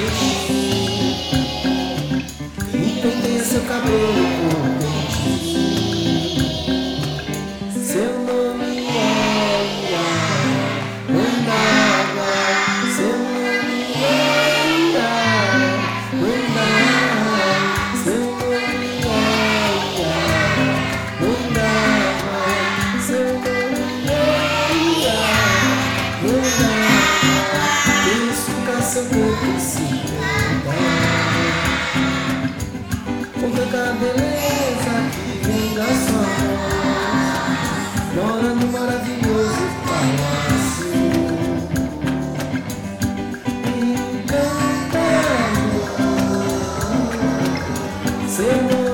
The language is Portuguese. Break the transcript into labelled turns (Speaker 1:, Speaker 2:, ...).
Speaker 1: Thank you. seu corpo se mudar Com tanta beleza que vem das sombras Mora no maravilhoso palácio Encantado Seu